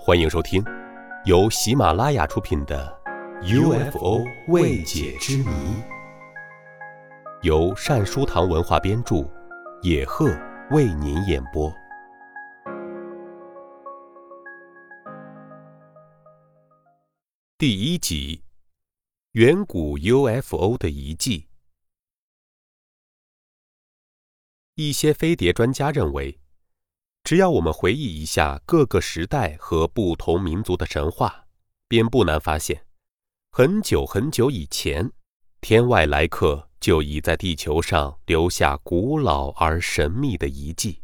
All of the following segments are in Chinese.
欢迎收听，由喜马拉雅出品的《UFO 未解之谜》，由善书堂文化编著，野鹤为您演播。第一集：远古 UFO 的遗迹。一些飞碟专家认为。只要我们回忆一下各个时代和不同民族的神话，便不难发现，很久很久以前，天外来客就已在地球上留下古老而神秘的遗迹。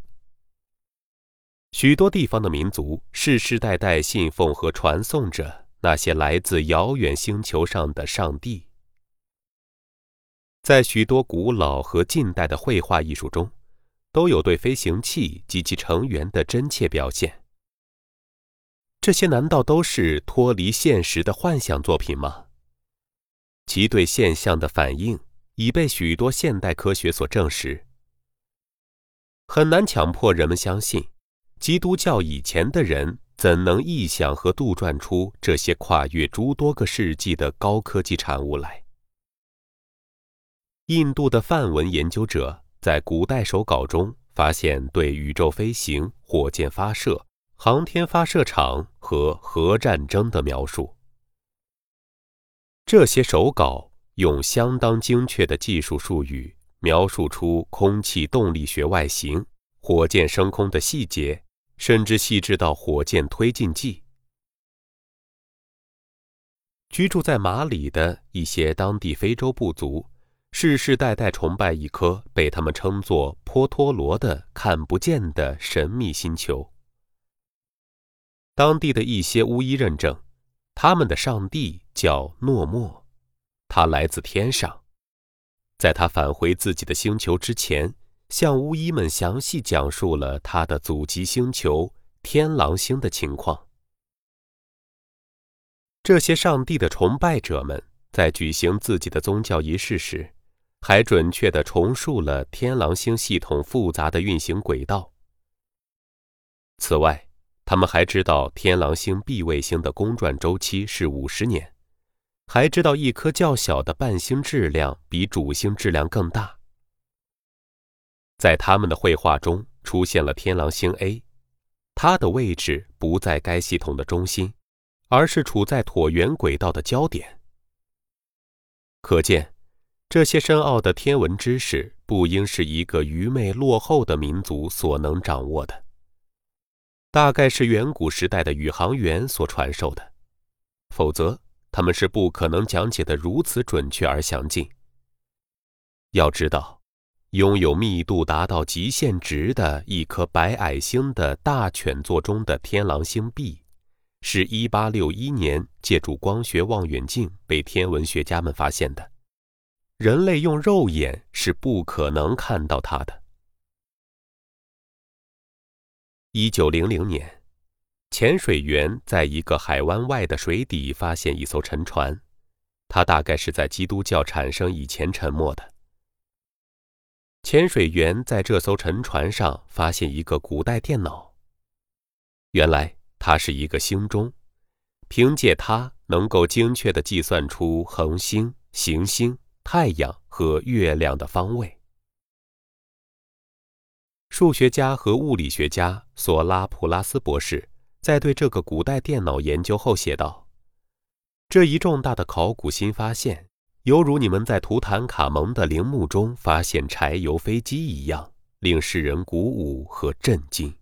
许多地方的民族世世代代信奉和传颂着那些来自遥远星球上的上帝。在许多古老和近代的绘画艺术中。都有对飞行器及其成员的真切表现。这些难道都是脱离现实的幻想作品吗？其对现象的反应已被许多现代科学所证实。很难强迫人们相信，基督教以前的人怎能臆想和杜撰出这些跨越诸多个世纪的高科技产物来？印度的梵文研究者。在古代手稿中发现对宇宙飞行、火箭发射、航天发射场和核战争的描述。这些手稿用相当精确的技术术语描述出空气动力学外形、火箭升空的细节，甚至细致到火箭推进剂。居住在马里的一些当地非洲部族。世世代代崇拜一颗被他们称作波托罗的看不见的神秘星球。当地的一些巫医认证，他们的上帝叫诺莫，他来自天上，在他返回自己的星球之前，向巫医们详细讲述了他的祖籍星球天狼星的情况。这些上帝的崇拜者们在举行自己的宗教仪式时。还准确地重述了天狼星系统复杂的运行轨道。此外，他们还知道天狼星 B 卫星的公转周期是五十年，还知道一颗较小的伴星质量比主星质量更大。在他们的绘画中出现了天狼星 A，它的位置不在该系统的中心，而是处在椭圆轨道的焦点。可见。这些深奥的天文知识不应是一个愚昧落后的民族所能掌握的，大概是远古时代的宇航员所传授的，否则他们是不可能讲解的如此准确而详尽。要知道，拥有密度达到极限值的一颗白矮星的大犬座中的天狼星 B，是一八六一年借助光学望远镜被天文学家们发现的。人类用肉眼是不可能看到它的。一九零零年，潜水员在一个海湾外的水底发现一艘沉船，它大概是在基督教产生以前沉没的。潜水员在这艘沉船上发现一个古代电脑，原来它是一个星钟，凭借它能够精确的计算出恒星、行星。太阳和月亮的方位。数学家和物理学家索拉普拉斯博士在对这个古代电脑研究后写道：“这一重大的考古新发现，犹如你们在图坦卡蒙的陵墓中发现柴油飞机一样，令世人鼓舞和震惊。”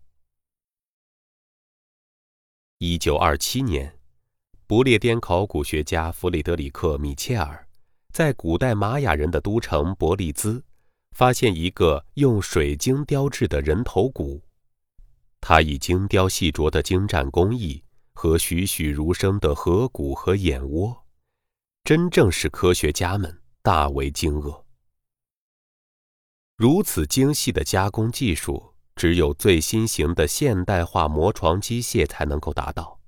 一九二七年，不列颠考古学家弗里德里克·米切尔。在古代玛雅人的都城伯利兹，发现一个用水晶雕制的人头骨，它以精雕细琢的精湛工艺和栩栩如生的颌骨和眼窝，真正使科学家们大为惊愕。如此精细的加工技术，只有最新型的现代化磨床机械才能够达到，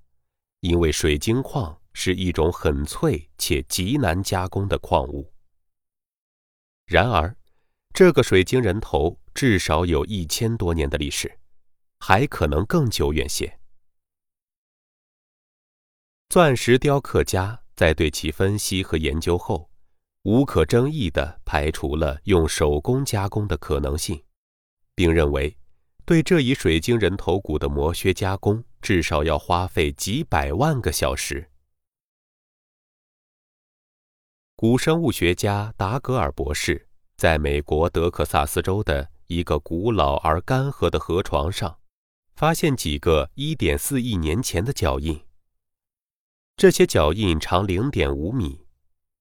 因为水晶矿。是一种很脆且极难加工的矿物。然而，这个水晶人头至少有一千多年的历史，还可能更久远些。钻石雕刻家在对其分析和研究后，无可争议地排除了用手工加工的可能性，并认为，对这一水晶人头骨的磨削加工至少要花费几百万个小时。古生物学家达格尔博士在美国德克萨斯州的一个古老而干涸的河床上，发现几个1.4亿年前的脚印。这些脚印长0.5米，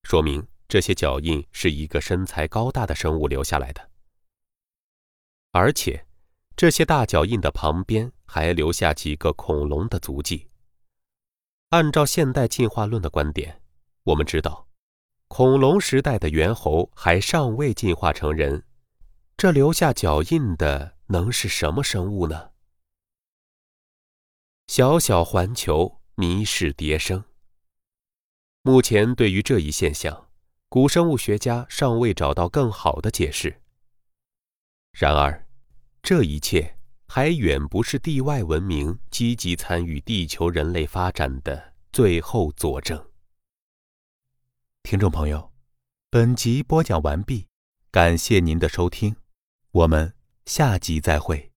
说明这些脚印是一个身材高大的生物留下来的。而且，这些大脚印的旁边还留下几个恐龙的足迹。按照现代进化论的观点，我们知道，恐龙时代的猿猴还尚未进化成人。这留下脚印的能是什么生物呢？小小环球。迷世迭生。目前，对于这一现象，古生物学家尚未找到更好的解释。然而，这一切还远不是地外文明积极参与地球人类发展的最后佐证。听众朋友，本集播讲完毕，感谢您的收听，我们下集再会。